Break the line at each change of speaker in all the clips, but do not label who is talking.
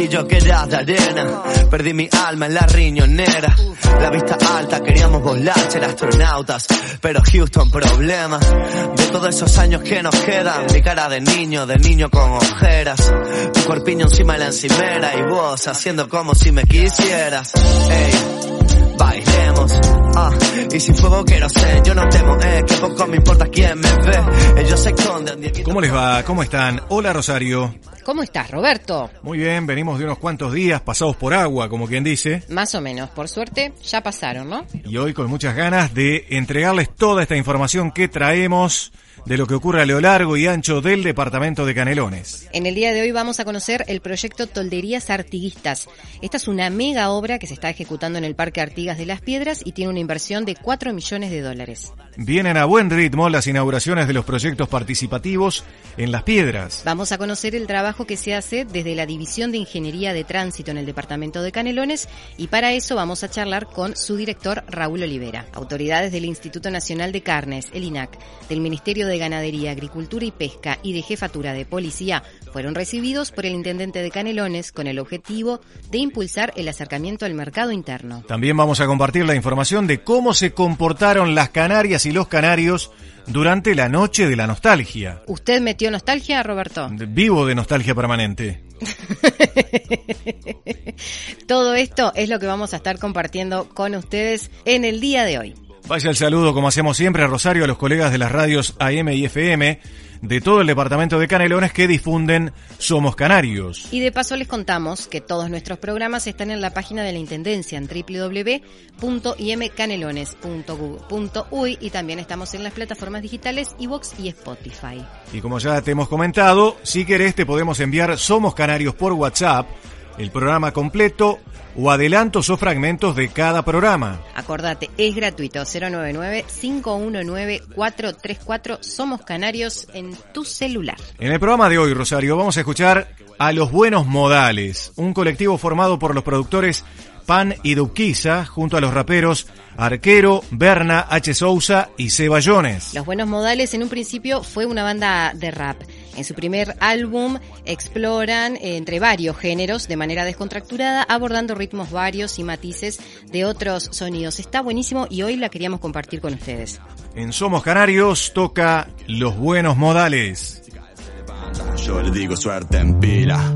Tuve un castillo que era de arena. Perdí mi alma en la riñonera. La vista alta, queríamos volar, ser astronautas. Pero Houston, problema. De todos esos años que nos quedan. Mi cara de niño, de niño con ojeras. Tu cuerpiño encima de la encimera. Y vos haciendo como si me quisieras. Bailemos. Ah, y sin fuego quiero ser, yo no temo, eh, que poco me importa quién me ve. Ellos se esconden.
¿Cómo les va? ¿Cómo están? Hola Rosario.
¿Cómo estás, Roberto?
Muy bien, venimos de unos cuantos días pasados por agua, como quien dice,
Más o menos, por suerte, ya pasaron, ¿no?
y hoy con muchas ganas de entregarles toda esta información que traemos de lo que ocurre a lo largo y ancho del departamento de Canelones.
En el día de hoy vamos a conocer el proyecto Tolderías Artiguistas. Esta es una mega obra que se está ejecutando en el Parque Artigas de las Piedras y tiene una inversión de 4 millones de dólares.
Vienen a buen ritmo las inauguraciones de los proyectos participativos en Las Piedras.
Vamos a conocer el trabajo que se hace desde la División de Ingeniería de Tránsito en el departamento de Canelones y para eso vamos a charlar con su director Raúl Olivera. Autoridades del Instituto Nacional de Carnes, el INAC, del Ministerio de Ganadería, Agricultura y Pesca y de Jefatura de Policía fueron recibidos por el intendente de Canelones con el objetivo de impulsar el acercamiento al mercado interno.
También vamos a compartir la información de cómo se comportaron las Canarias y los canarios durante la noche de la nostalgia.
¿Usted metió nostalgia, Roberto?
Vivo de nostalgia permanente.
Todo esto es lo que vamos a estar compartiendo con ustedes en el día de hoy.
Vaya el saludo, como hacemos siempre, a Rosario, a los colegas de las radios AM y FM de todo el departamento de Canelones que difunden Somos Canarios.
Y de paso les contamos que todos nuestros programas están en la página de la Intendencia en www.imcanelones.uy y también estamos en las plataformas digitales iVoox y Spotify.
Y como ya te hemos comentado, si querés te podemos enviar Somos Canarios por WhatsApp, el programa completo o adelantos o fragmentos de cada programa.
Acordate, es gratuito 099-519-434 Somos Canarios en tu celular.
En el programa de hoy, Rosario, vamos a escuchar a Los Buenos Modales, un colectivo formado por los productores Pan y Duquiza, junto a los raperos Arquero, Berna, H. Sousa y Ceballones.
Los Buenos Modales en un principio fue una banda de rap. En su primer álbum exploran eh, entre varios géneros de manera descontracturada, abordando ritmos varios y matices de otros sonidos. Está buenísimo y hoy la queríamos compartir con ustedes.
En Somos Canarios toca Los Buenos Modales.
Yo le digo suerte en pila.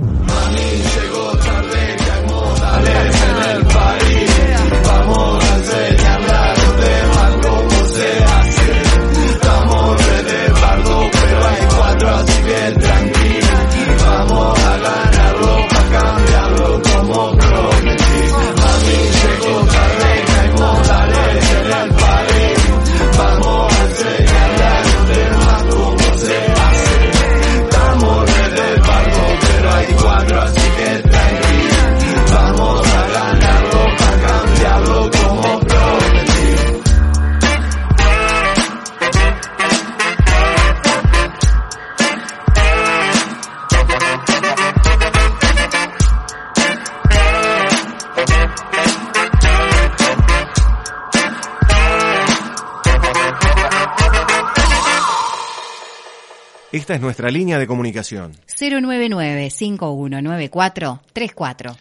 Esta es nuestra línea de comunicación.
099-5194-34.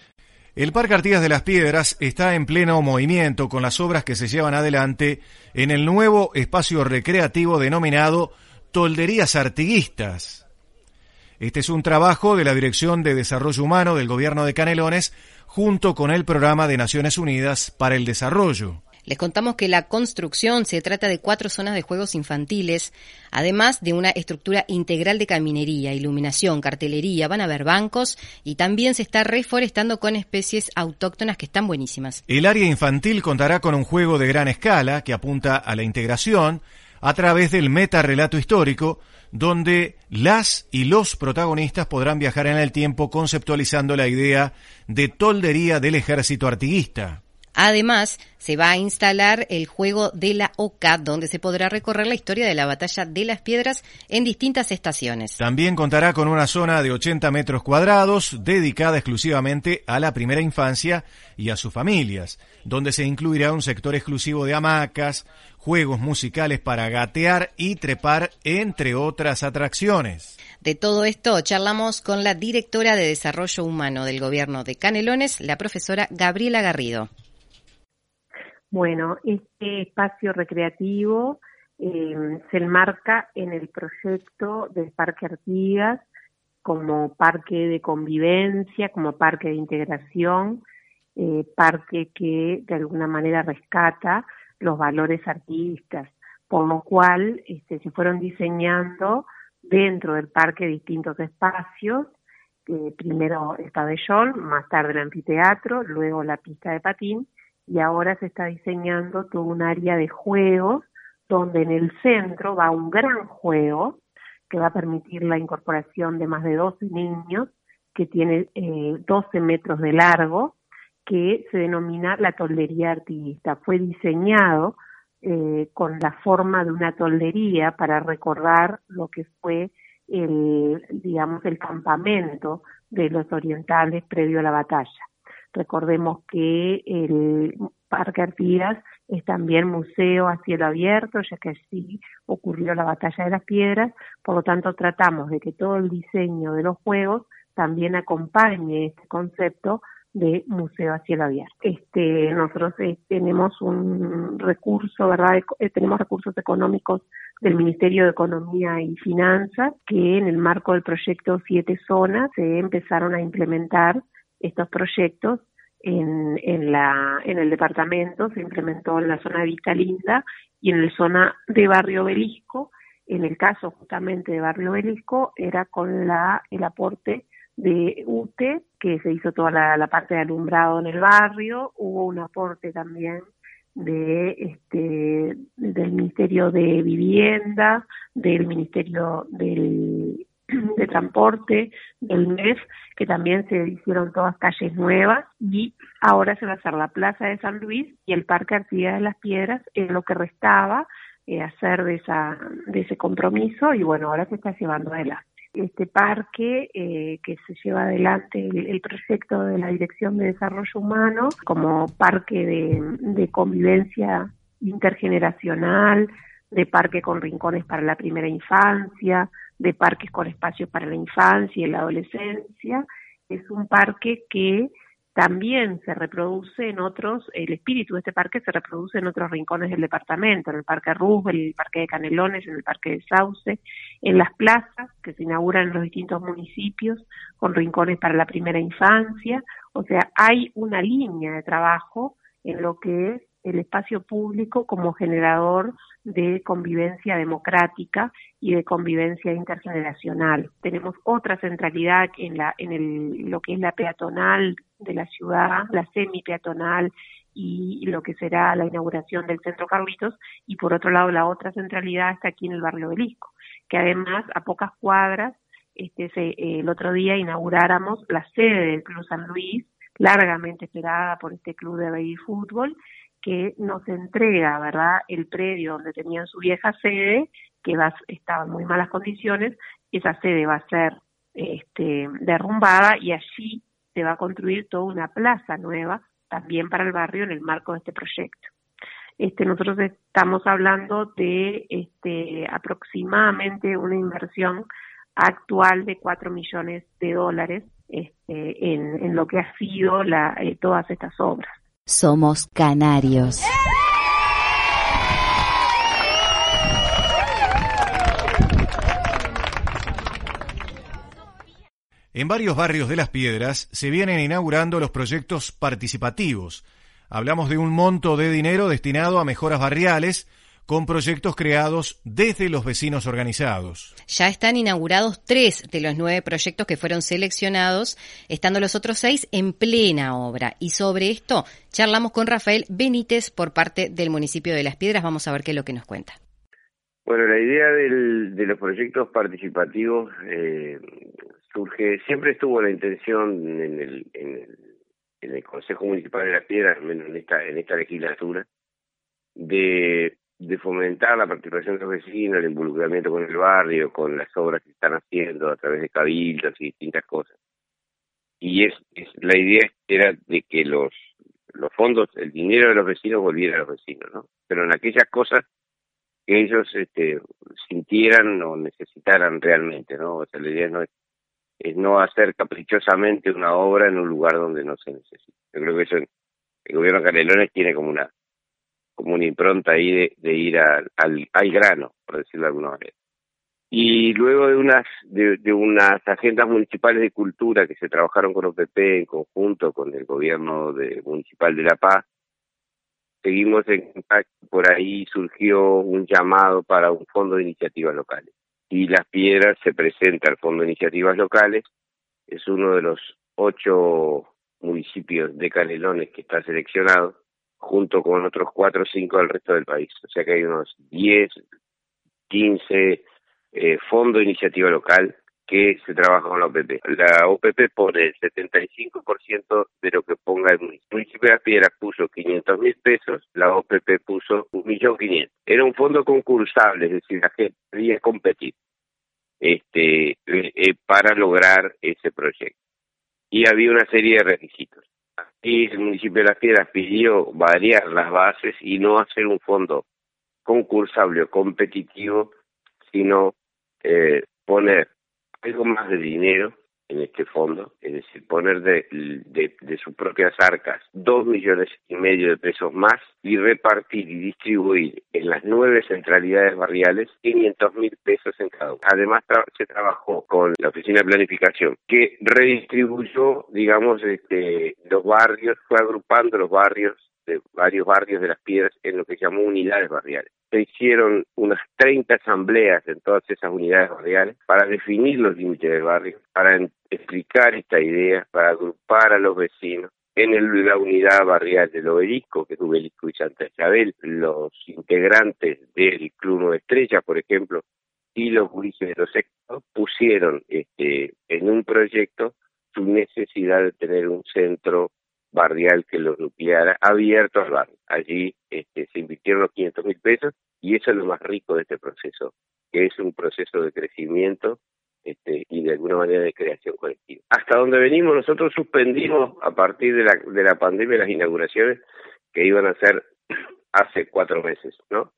El Parque Artigas de las Piedras está en pleno movimiento con las obras que se llevan adelante en el nuevo espacio recreativo denominado tolderías artiguistas. Este es un trabajo de la Dirección de Desarrollo Humano del Gobierno de Canelones junto con el Programa de Naciones Unidas para el Desarrollo.
Les contamos que la construcción se trata de cuatro zonas de juegos infantiles, además de una estructura integral de caminería, iluminación, cartelería, van a haber bancos y también se está reforestando con especies autóctonas que están buenísimas.
El área infantil contará con un juego de gran escala que apunta a la integración a través del meta-relato histórico, donde las y los protagonistas podrán viajar en el tiempo conceptualizando la idea de toldería del ejército artiguista.
Además, se va a instalar el juego de la OCA, donde se podrá recorrer la historia de la batalla de las piedras en distintas estaciones.
También contará con una zona de 80 metros cuadrados dedicada exclusivamente a la primera infancia y a sus familias, donde se incluirá un sector exclusivo de hamacas, juegos musicales para gatear y trepar, entre otras atracciones.
De todo esto charlamos con la directora de Desarrollo Humano del Gobierno de Canelones, la profesora Gabriela Garrido.
Bueno, este espacio recreativo eh, se enmarca en el proyecto del Parque Artigas como parque de convivencia, como parque de integración, eh, parque que de alguna manera rescata los valores artistas, por lo cual este, se fueron diseñando dentro del parque distintos espacios, eh, primero el pabellón, más tarde el anfiteatro, luego la pista de patín, y ahora se está diseñando todo un área de juegos donde en el centro va un gran juego que va a permitir la incorporación de más de 12 niños, que tiene eh, 12 metros de largo, que se denomina la toldería artiguista. Fue diseñado eh, con la forma de una toldería para recordar lo que fue el, digamos, el campamento de los orientales previo a la batalla. Recordemos que el Parque Artigas es también museo a cielo abierto, ya que así ocurrió la batalla de las piedras, por lo tanto tratamos de que todo el diseño de los juegos también acompañe este concepto de museo a cielo abierto. Este, nosotros eh, tenemos un recurso, ¿verdad? Eh, tenemos recursos económicos del Ministerio de Economía y Finanzas que en el marco del proyecto Siete Zonas se empezaron a implementar estos proyectos en, en, la, en el departamento, se implementó en la zona de Vista Linda y en la zona de Barrio Belisco. En el caso justamente de Barrio Belisco era con la, el aporte de UTE, que se hizo toda la, la parte de alumbrado en el barrio, hubo un aporte también de este del Ministerio de Vivienda, del Ministerio del de transporte, del MEF, que también se hicieron todas calles nuevas y ahora se va a hacer la Plaza de San Luis y el Parque Artigas de las Piedras, es lo que restaba eh, hacer de, esa, de ese compromiso y bueno, ahora se está llevando adelante. Este parque eh, que se lleva adelante el, proyecto de la Dirección de Desarrollo Humano como parque de, de convivencia intergeneracional, de parque con rincones para la primera infancia, de parques con espacios para la infancia y la adolescencia. Es un parque que también se reproduce en otros, el espíritu de este parque se reproduce en otros rincones del departamento, en el Parque Roosevelt, en el Parque de Canelones, en el Parque de Sauce, en las plazas que se inauguran en los distintos municipios con rincones para la primera infancia. O sea, hay una línea de trabajo en lo que es el espacio público como generador de convivencia democrática y de convivencia intergeneracional. Tenemos otra centralidad en la en el, lo que es la peatonal de la ciudad, la semi peatonal y lo que será la inauguración del Centro Carlitos y por otro lado la otra centralidad está aquí en el barrio Belisco, que además a pocas cuadras este se, el otro día inauguráramos la sede del Club San Luis, largamente esperada por este club de baby fútbol que nos entrega, ¿verdad?, el predio donde tenían su vieja sede, que va, estaba en muy malas condiciones, esa sede va a ser este, derrumbada y allí se va a construir toda una plaza nueva también para el barrio en el marco de este proyecto. Este, nosotros estamos hablando de este, aproximadamente una inversión actual de 4 millones de dólares este, en, en lo que ha sido la, eh, todas estas obras.
Somos canarios.
En varios barrios de Las Piedras se vienen inaugurando los proyectos participativos. Hablamos de un monto de dinero destinado a mejoras barriales, con proyectos creados desde los vecinos organizados.
Ya están inaugurados tres de los nueve proyectos que fueron seleccionados, estando los otros seis en plena obra. Y sobre esto charlamos con Rafael Benítez por parte del municipio de Las Piedras. Vamos a ver qué es lo que nos cuenta.
Bueno, la idea de los proyectos participativos eh, surge, siempre estuvo la intención en el, en el, Consejo Municipal de Las Piedras, al menos en esta, en esta legislatura, de de fomentar la participación de los vecinos, el involucramiento con el barrio, con las obras que están haciendo a través de cabildos y distintas cosas. Y es, la idea era de que los, los fondos, el dinero de los vecinos volviera a los vecinos, ¿no? Pero en aquellas cosas que ellos este, sintieran o necesitaran realmente, ¿no? O sea, la idea no es, es no hacer caprichosamente una obra en un lugar donde no se necesita. Yo creo que eso el gobierno de Canelones tiene como una como una impronta ahí de, ir al, al, grano, por decirlo de alguna manera. Y luego de unas, de, unas agendas municipales de cultura que se trabajaron con OPP en conjunto con el gobierno de, municipal de La Paz, seguimos en contacto, por ahí surgió un llamado para un fondo de iniciativas locales. Y Las Piedras se presenta al fondo de iniciativas locales, es uno de los ocho municipios de Canelones que está seleccionado, junto con otros cuatro o cinco del resto del país. O sea que hay unos 10, 15 eh, fondos de iniciativa local que se trabaja con la OPP. La OPP pone el 75% de lo que ponga el municipio. El municipio de Las Piedras puso 500 mil pesos, la OPP puso 1.500.000. Era un fondo concursable, es decir, la gente podía competir este, eh, eh, para lograr ese proyecto. Y había una serie de requisitos y el municipio de Las Piedras pidió variar las bases y no hacer un fondo concursable o competitivo, sino eh, poner algo más de dinero en este fondo, es decir, poner de, de, sus propias arcas dos millones y medio de pesos más y repartir y distribuir en las nueve centralidades barriales 500 mil pesos en cada uno. Además, se trabajó con la Oficina de Planificación, que redistribuyó, digamos, este, los barrios, fue agrupando los barrios de varios barrios de las piedras en lo que llamó unidades barriales se hicieron unas 30 asambleas en todas esas unidades barriales para definir los límites del barrio, para explicar esta idea, para agrupar a los vecinos. En la unidad barrial del obelisco, que es Obelisco y Santa Isabel, los integrantes del Club Nueva Estrella, por ejemplo, y los juicios de los sectores pusieron este, en un proyecto su necesidad de tener un centro barrial que lo nucleara abierto al barrio. Allí este, se invirtieron los 500 mil pesos y eso es lo más rico de este proceso, que es un proceso de crecimiento este, y de alguna manera de creación colectiva. Hasta donde venimos, nosotros suspendimos a partir de la, de la pandemia las inauguraciones que iban a ser hace cuatro meses, ¿no?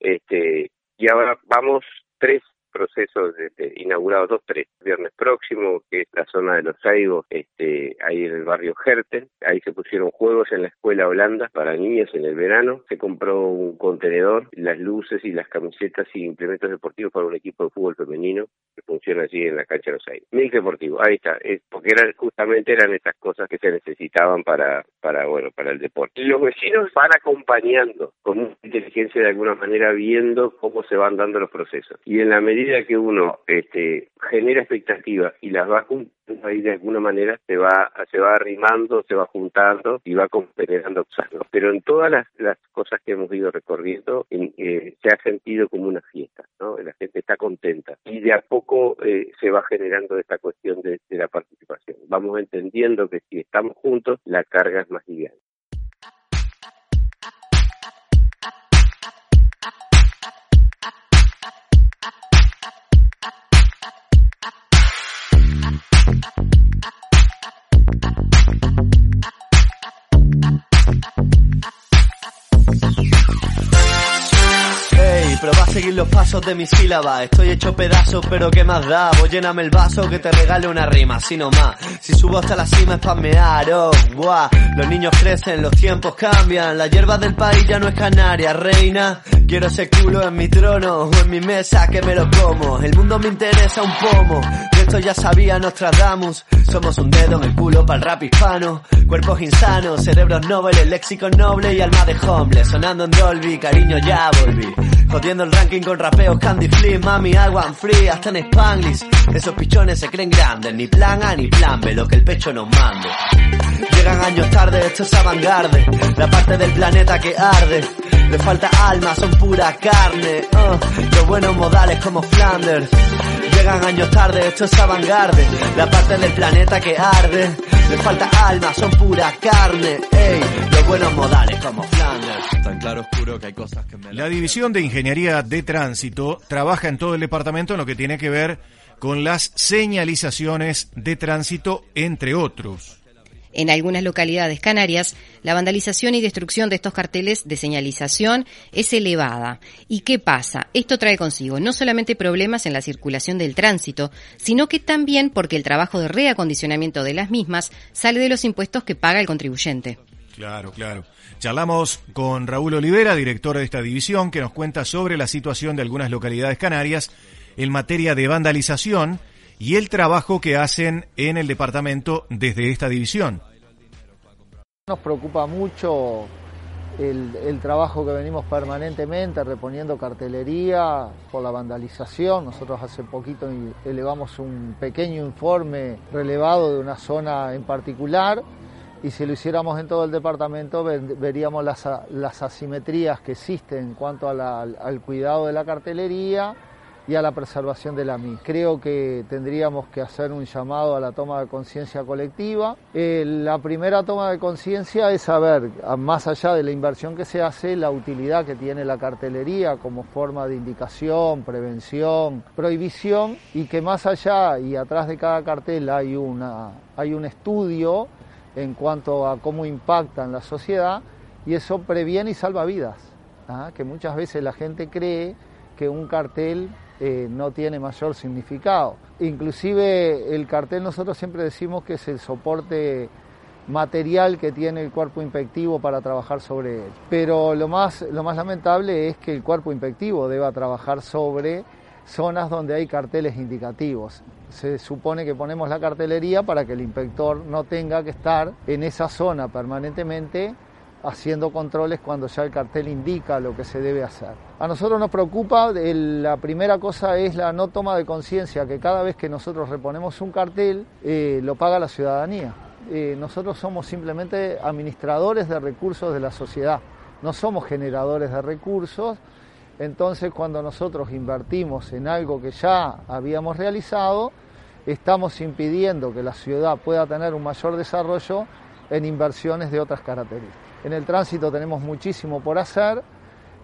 Este, y ahora vamos tres procesos de, inaugurados dos, tres. Viernes próximo, que es la zona de los Saigos, este, ahí en el barrio Herten. Ahí se pusieron juegos en la escuela Holanda para niños en el verano. Se compró un contenedor, las luces y las camisetas y implementos deportivos para un equipo de fútbol femenino que funciona allí en la cancha de los Saigos. Mix deportivo, ahí está. Es porque eran, justamente eran estas cosas que se necesitaban para, para, bueno, para el deporte. Los vecinos van acompañando con inteligencia de alguna manera viendo cómo se van dando los procesos. Y en la medida que uno este, genera expectativas y las va cumpliendo ahí de alguna manera se va se va arrimando, se va juntando y va generando cosas. Pero en todas las, cosas que hemos ido recorriendo eh, se ha sentido como una fiesta, ¿no? La gente está contenta y de a poco eh, se va generando esta cuestión de, de la participación. Vamos entendiendo que si estamos juntos la carga es más liviana.
Pero va a seguir los pasos de mis sílabas. Estoy hecho pedazo, pero ¿qué más da? Vos lléname el vaso que te regale una rima, así nomás. Si subo hasta la cima es pamear, oh, guau. Los niños crecen, los tiempos cambian. La hierba del país ya no es canaria, reina. Quiero ese culo en mi trono o en mi mesa que me lo como. El mundo me interesa un pomo esto ya sabía Nostradamus. Somos un dedo en el culo para el rap hispano. Cuerpos insanos, cerebros nobles, léxico noble y alma de hombre. Sonando en Dolby, cariño ya volví. Jodiendo el ranking con rapeos Candy Flip, mami, I want free, hasta en Spanglish. Esos pichones se creen grandes, ni plan A ni plan B, lo que el pecho nos mande. Llegan años tarde, esto es avangarde, la parte del planeta que arde. Le falta alma, son pura carne. Uh, los buenos modales como Flanders. Llegan años tarde, esto es avangarde, la parte del planeta que arde. Le falta alma, son pura carne. Ey, los buenos modales como Flanders.
Tan claro oscuro que hay cosas que me...
La División de Ingeniería de Tránsito trabaja en todo el departamento en lo que tiene que ver con las señalizaciones de tránsito, entre otros.
En algunas localidades canarias, la vandalización y destrucción de estos carteles de señalización es elevada. ¿Y qué pasa? Esto trae consigo no solamente problemas en la circulación del tránsito, sino que también porque el trabajo de reacondicionamiento de las mismas sale de los impuestos que paga el contribuyente.
Claro, claro. Charlamos con Raúl Olivera, director de esta división, que nos cuenta sobre la situación de algunas localidades canarias en materia de vandalización y el trabajo que hacen en el departamento desde esta división.
Nos preocupa mucho el, trabajo que venimos permanentemente reponiendo cartelería por la vandalización. Nosotros hace poquito elevamos un pequeño informe relevado de una zona en particular y si lo hiciéramos en todo el departamento veríamos las, las asimetrías que existen en cuanto al cuidado de la cartelería y a la preservación de la misma. Creo que tendríamos que hacer un llamado a la toma de conciencia colectiva. Eh, la primera toma de conciencia es saber, más allá de la inversión que se hace, la utilidad que tiene la cartelería como forma de indicación, prevención, prohibición y que más allá y atrás de cada cartel hay, una, hay un estudio en cuanto a cómo impacta en la sociedad y eso previene y salva vidas. ¿ah? Que muchas veces la gente cree que un cartel eh, no tiene mayor significado. Inclusive el cartel nosotros siempre decimos que es el soporte material que tiene el cuerpo infectivo para trabajar sobre él. Pero lo más, lo más lamentable es que el cuerpo infectivo deba trabajar sobre zonas donde hay carteles indicativos. Se supone que ponemos la cartelería para que el inspector no tenga que estar en esa zona permanentemente haciendo controles cuando ya el cartel indica lo que se debe hacer. A nosotros nos preocupa, la primera cosa es la no toma de conciencia, que cada vez que nosotros reponemos un cartel, eh, lo paga la ciudadanía. Eh, nosotros somos simplemente administradores de recursos de la sociedad, no somos generadores de recursos. Entonces cuando nosotros invertimos en algo que ya habíamos realizado, estamos impidiendo que la ciudad pueda tener un mayor desarrollo en inversiones de otras características. En el tránsito tenemos muchísimo por hacer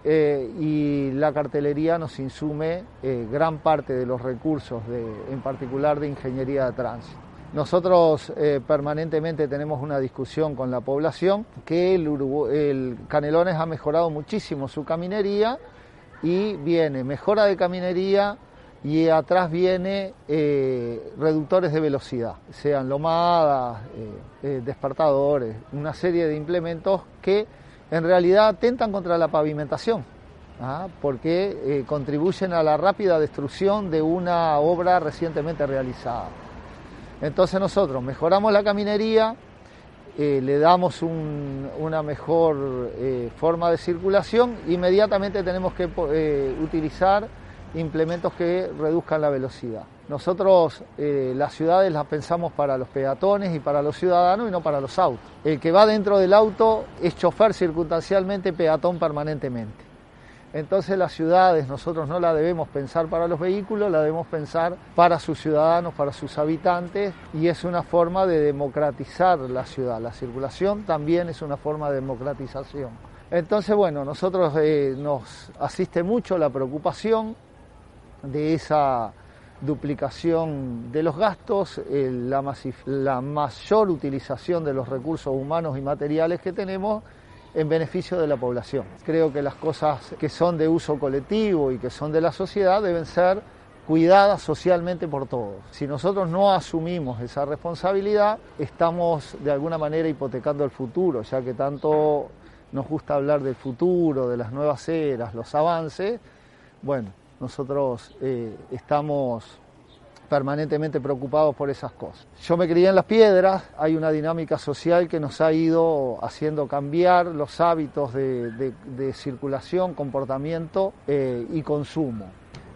eh, y la cartelería nos insume eh, gran parte de los recursos, en particular de ingeniería de tránsito. Nosotros eh, permanentemente tenemos una discusión con la población que el Canelones ha mejorado muchísimo su caminería y viene mejora de caminería, y atrás viene eh, reductores de velocidad, sean lomadas, eh, eh, despertadores, una serie de implementos que en realidad atentan contra la pavimentación, ¿ah? porque contribuyen a la rápida destrucción de una obra recientemente realizada. Entonces nosotros mejoramos la caminería, le damos una mejor forma de circulación, inmediatamente tenemos que utilizar implementos que reduzcan la velocidad. Nosotros eh, las ciudades las pensamos para los peatones y para los ciudadanos y no para los autos. El que va dentro del auto es chofer circunstancialmente, peatón permanentemente. Entonces las ciudades nosotros no la debemos pensar para los vehículos, la debemos pensar para sus ciudadanos, para sus habitantes y es una forma de democratizar la ciudad. La circulación también es una forma de democratización. Entonces, bueno, nosotros eh, nos asiste mucho la preocupación de esa duplicación de los gastos, la, la mayor utilización de los recursos humanos y materiales que tenemos en beneficio de la población. Creo que las cosas que son de uso colectivo y que son de la sociedad deben ser cuidadas socialmente por todos. Si nosotros no asumimos esa responsabilidad, estamos de alguna manera hipotecando el futuro, ya que tanto nos gusta hablar del futuro, de las nuevas eras, los avances. Bueno, nosotros eh, estamos permanentemente preocupados por esas cosas. Yo me crié en las piedras, hay una dinámica social que nos ha ido haciendo cambiar los hábitos de, circulación, comportamiento eh, y consumo.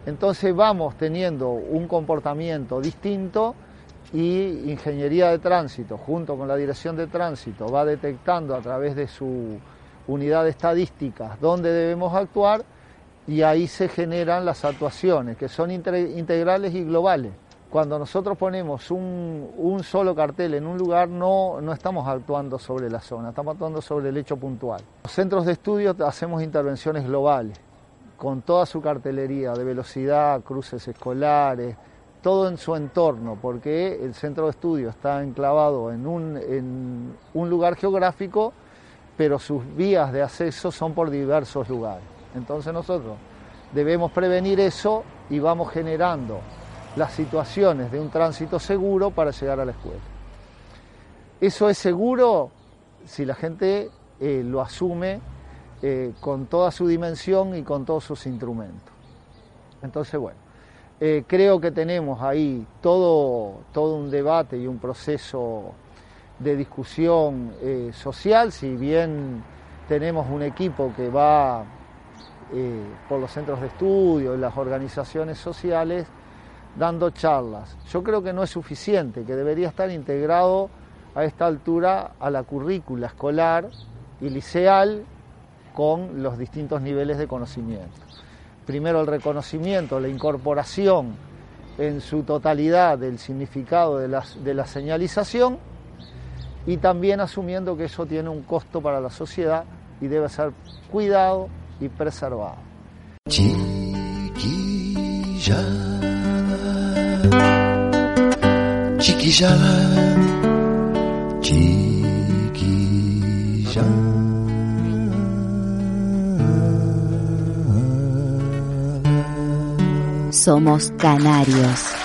Entonces vamos teniendo un comportamiento distinto y Ingeniería de Tránsito, junto con la Dirección de Tránsito, va detectando a través de su unidad de estadísticas dónde debemos actuar y ahí se generan las actuaciones, que son integrales y globales. Cuando nosotros ponemos un, solo cartel en un lugar, no, no estamos actuando sobre la zona, estamos actuando sobre el hecho puntual. Los centros de estudio hacemos intervenciones globales, con toda su cartelería de velocidad, cruces escolares, todo en su entorno, porque el centro de estudio está enclavado en un, en un lugar geográfico, pero sus vías de acceso son por diversos lugares. Entonces nosotros debemos prevenir eso y vamos generando las situaciones de un tránsito seguro para llegar a la escuela. Eso es seguro si la gente eh, lo asume eh, con toda su dimensión y con todos sus instrumentos. Entonces, bueno, eh, creo que tenemos ahí todo, todo un debate y un proceso de discusión social, si bien tenemos un equipo que va por los centros de estudio y las organizaciones sociales dando charlas. Yo creo que no es suficiente, que debería estar integrado a esta altura a la currícula escolar y liceal con los distintos niveles de conocimiento. Primero el reconocimiento, la incorporación en su totalidad del significado de la, señalización y también asumiendo que eso tiene un costo para la sociedad y debe ser cuidado y preservado. Chiquilla, chiquilla, chiquilla.
Somos canarios.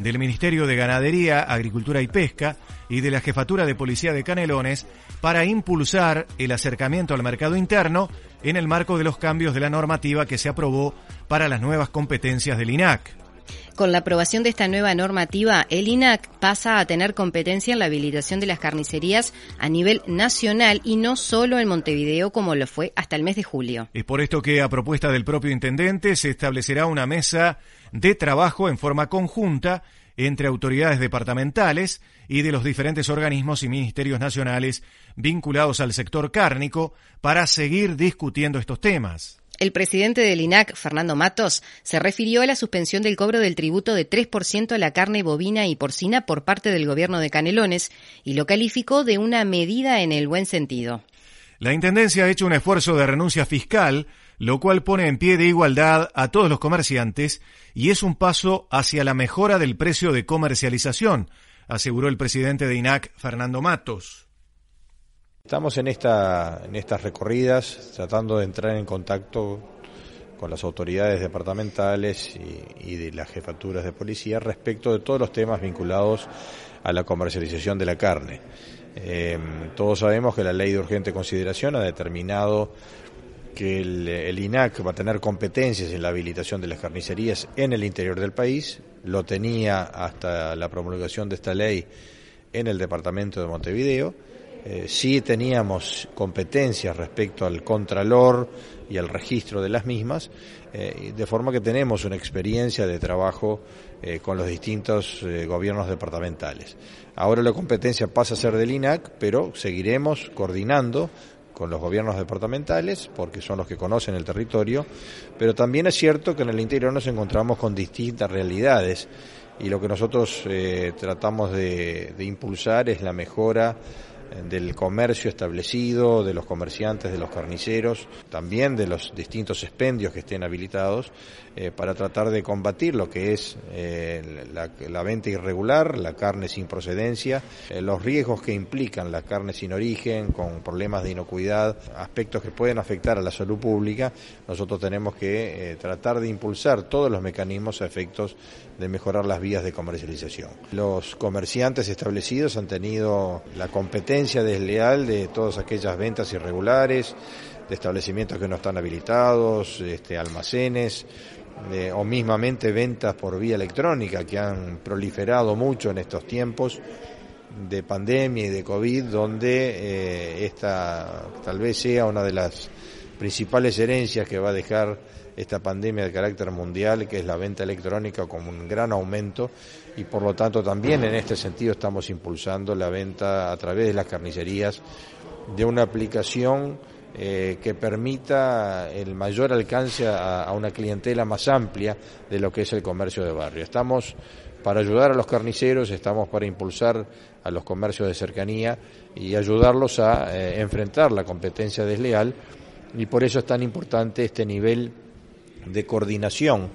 del Ministerio de Ganadería, Agricultura y Pesca y de la Jefatura de Policía de Canelones para impulsar el acercamiento al mercado interno en el marco de los cambios de la normativa que se aprobó para las nuevas competencias del INAC.
Con la aprobación de esta nueva normativa, el INAC pasa a tener competencia en la habilitación de las carnicerías a nivel nacional y no solo en Montevideo como lo fue hasta el mes de julio.
Es por esto que a propuesta del propio intendente se establecerá una mesa de trabajo en forma conjunta entre autoridades departamentales y de los diferentes organismos y ministerios nacionales vinculados al sector cárnico para seguir discutiendo estos temas.
El presidente del INAC, Fernando Matos, se refirió a la suspensión del cobro del tributo de 3% a la carne bovina y porcina por parte del gobierno de Canelones y lo calificó de una medida en el buen sentido.
La Intendencia ha hecho un esfuerzo de renuncia fiscal, lo cual pone en pie de igualdad a todos los comerciantes y es un paso hacia la mejora del precio de comercialización, aseguró el presidente de INAC, Fernando Matos.
Estamos en, esta, en estas recorridas tratando de entrar en contacto con las autoridades departamentales y, de las jefaturas de policía respecto de todos los temas vinculados a la comercialización de la carne. Eh, todos sabemos que la ley de urgente consideración ha determinado que el, el, INAC va a tener competencias en la habilitación de las carnicerías en el interior del país, lo tenía hasta la promulgación de esta ley en el departamento de Montevideo, eh, sí teníamos competencias respecto al contralor y al registro de las mismas, eh, de forma que tenemos una experiencia de trabajo eh, con los distintos gobiernos departamentales. Ahora la competencia pasa a ser del INAC, pero seguiremos coordinando con los gobiernos departamentales, porque son los que conocen el territorio, pero también es cierto que en el interior nos encontramos con distintas realidades y lo que nosotros tratamos de impulsar es la mejora del comercio establecido, de los comerciantes, de los carniceros, también de los distintos expendios que estén habilitados, eh, para tratar de combatir lo que es eh, la, venta irregular, la carne sin procedencia, eh, los riesgos que implican la carne sin origen, con problemas de inocuidad, aspectos que pueden afectar a la salud pública, nosotros tenemos que tratar de impulsar todos los mecanismos a efectos de mejorar las vías de comercialización. Los comerciantes establecidos han tenido la competencia desleal de todas aquellas ventas irregulares, de establecimientos que no están habilitados, este, almacenes, eh, o mismamente ventas por vía electrónica que han proliferado mucho en estos tiempos de pandemia y de COVID, donde eh, esta tal vez sea una de las principales herencias que va a dejar esta pandemia de carácter mundial, que es la venta electrónica, con un gran aumento y por lo tanto también en este sentido estamos impulsando la venta a través de las carnicerías de una aplicación eh, que permita el mayor alcance a, una clientela más amplia de lo que es el comercio de barrio. Estamos para ayudar a los carniceros, estamos para impulsar a los comercios de cercanía y ayudarlos a eh, enfrentar la competencia desleal y por eso es tan importante este nivel de coordinación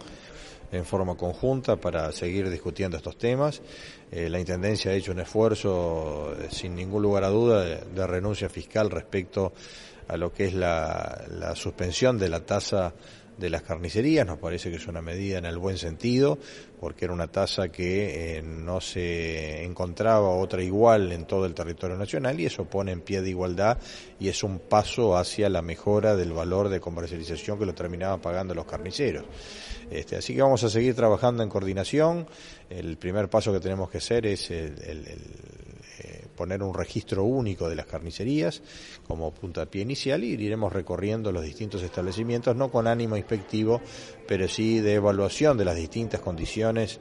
en forma conjunta para seguir discutiendo estos temas. Eh, la Intendencia ha hecho un esfuerzo, eh, sin ningún lugar a duda, de, renuncia fiscal respecto a lo que es la suspensión de la tasa de las carnicerías, nos parece que es una medida en el buen sentido, porque era una tasa que eh, no se encontraba otra igual en todo el territorio nacional y eso pone en pie de igualdad y es un paso hacia la mejora del valor de comercialización que lo terminaban pagando los carniceros. Este, así que vamos a seguir trabajando en coordinación. El primer paso que tenemos que hacer es el, poner un registro único de las carnicerías como puntapié inicial y iremos recorriendo los distintos establecimientos, no con ánimo inspectivo, pero sí de evaluación de las distintas condiciones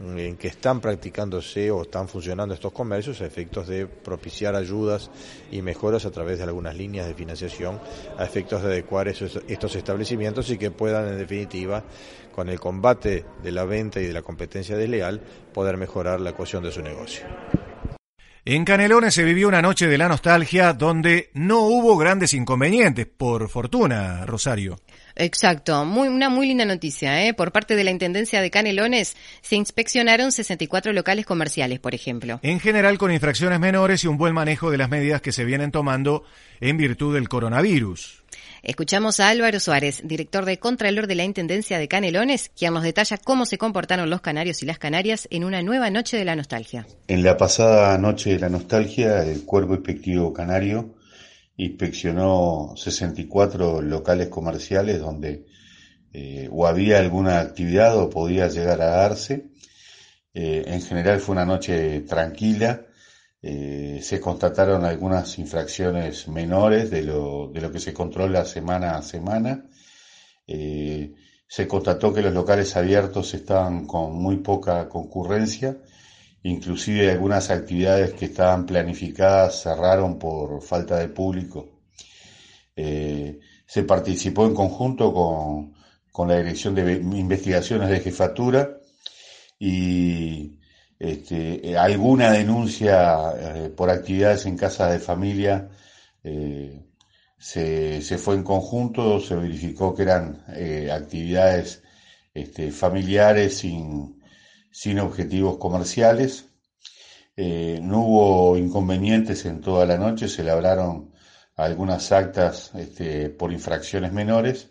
en que están practicándose o están funcionando estos comercios a efectos de propiciar ayudas y mejoras a través de algunas líneas de financiación a efectos de adecuar estos establecimientos y que puedan en definitiva con el combate de la venta y de la competencia desleal poder mejorar la ecuación de su negocio.
En Canelones se vivió una noche de la nostalgia donde no hubo grandes inconvenientes, por fortuna, Rosario.
Exacto, muy, una muy linda noticia. ¿eh? Por parte de la Intendencia de Canelones se inspeccionaron 64 locales comerciales, por ejemplo.
En general con infracciones menores y un buen manejo de las medidas que se vienen tomando en virtud del coronavirus.
Escuchamos a Álvaro Suárez, director de Contralor de la Intendencia de Canelones, quien nos detalla cómo se comportaron los canarios y las canarias en una nueva noche de la nostalgia.
En la pasada noche de la nostalgia, el Cuerpo Inspectivo Canario inspeccionó 64 locales comerciales donde eh, o había alguna actividad o podía llegar a darse. Eh, en general fue una noche tranquila, eh, se constataron algunas infracciones menores de lo, de lo que se controla semana a semana. Eh, se constató que los locales abiertos estaban con muy poca concurrencia, inclusive algunas actividades que estaban planificadas cerraron por falta de público. Eh, se participó en conjunto con, con la Dirección de Investigaciones de Jefatura y este, alguna denuncia eh, por actividades en casas de familia eh, se, se, fue en conjunto, se verificó que eran eh, actividades este, familiares sin, sin, objetivos comerciales. No hubo inconvenientes en toda la noche, se labraron algunas actas este, por infracciones menores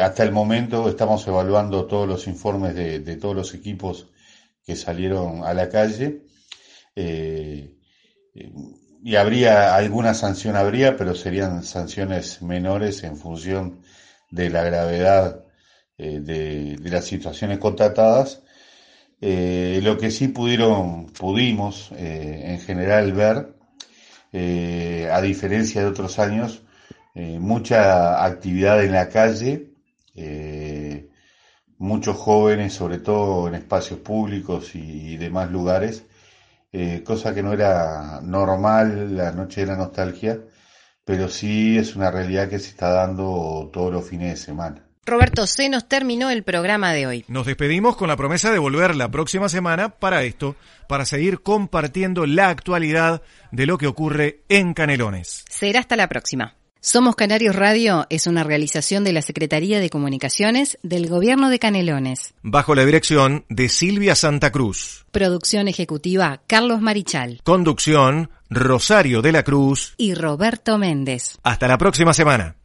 hasta el momento estamos evaluando todos los informes de, de, todos los equipos que salieron a la calle. Eh, y habría alguna sanción, habría, pero serían sanciones menores en función de la gravedad eh, de, las situaciones contratadas. Eh, lo que sí pudieron, pudimos en general ver, a diferencia de otros años, mucha actividad en la calle, muchos jóvenes, sobre todo en espacios públicos y, y demás lugares, eh, cosa que no era normal la noche de la nostalgia, pero sí es una realidad que se está dando todos los fines de semana.
Roberto, se nos terminó el programa de hoy.
Nos despedimos con la promesa de volver la próxima semana para esto, para seguir compartiendo la actualidad de lo que ocurre en Canelones.
Será hasta la próxima. Somos Canarios Radio es una realización de la Secretaría de Comunicaciones del Gobierno de Canelones.
Bajo la dirección de Silvia Santa Cruz.
Producción ejecutiva Carlos Marichal.
Conducción Rosario de la Cruz
y Roberto Méndez.
Hasta la próxima semana.